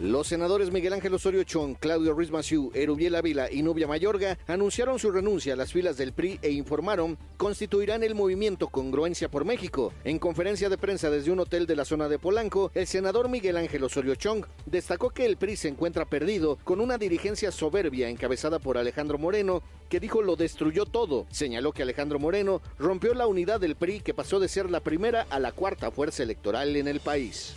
Los senadores Miguel Ángel Osorio Chong, Claudio Ruiz Massieu, Erubiel Ávila y Nubia Mayorga anunciaron su renuncia a las filas del PRI e informaron constituirán el movimiento Congruencia por México. En conferencia de prensa desde un hotel de la zona de Polanco, el senador Miguel Ángel Osorio Chong destacó que el PRI se encuentra perdido con una dirigencia soberbia encabezada por Alejandro Moreno, que dijo lo destruyó todo. Señaló que Alejandro Moreno rompió la unidad del PRI que pasó de ser la primera a la cuarta fuerza electoral en el país.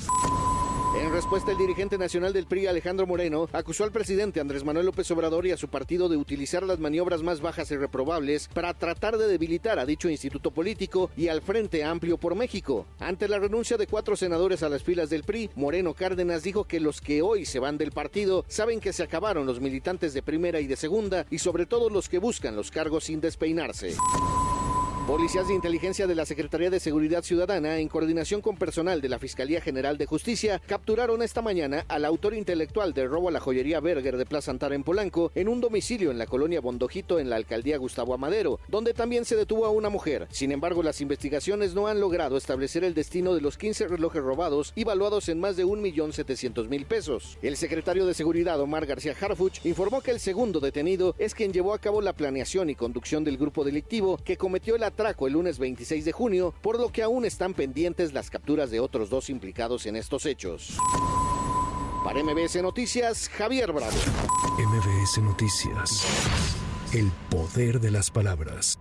En respuesta, el dirigente nacional del PRI, Alejandro Moreno, acusó al presidente Andrés Manuel López Obrador y a su partido de utilizar las maniobras más bajas y reprobables para tratar de debilitar a dicho instituto político y al Frente Amplio por México. Ante la renuncia de cuatro senadores a las filas del PRI, Moreno Cárdenas dijo que los que hoy se van del partido saben que se acabaron los militantes de primera y de segunda y sobre todo los que buscan los cargos sin despeinarse. Policías de inteligencia de la Secretaría de Seguridad Ciudadana, en coordinación con personal de la Fiscalía General de Justicia, capturaron esta mañana al autor intelectual del robo a la joyería Berger de Plaza Antara en Polanco en un domicilio en la colonia Bondojito en la alcaldía Gustavo Amadero, donde también se detuvo a una mujer. Sin embargo, las investigaciones no han logrado establecer el destino de los 15 relojes robados y valuados en más de 1.700.000 pesos. El secretario de Seguridad, Omar García Harfuch, informó que el segundo detenido es quien llevó a cabo la planeación y conducción del grupo delictivo que cometió el atraco el lunes 26 de junio, por lo que aún están pendientes las capturas de otros dos implicados en estos hechos. Para MBS Noticias, Javier Bravo. MBS Noticias. El poder de las palabras.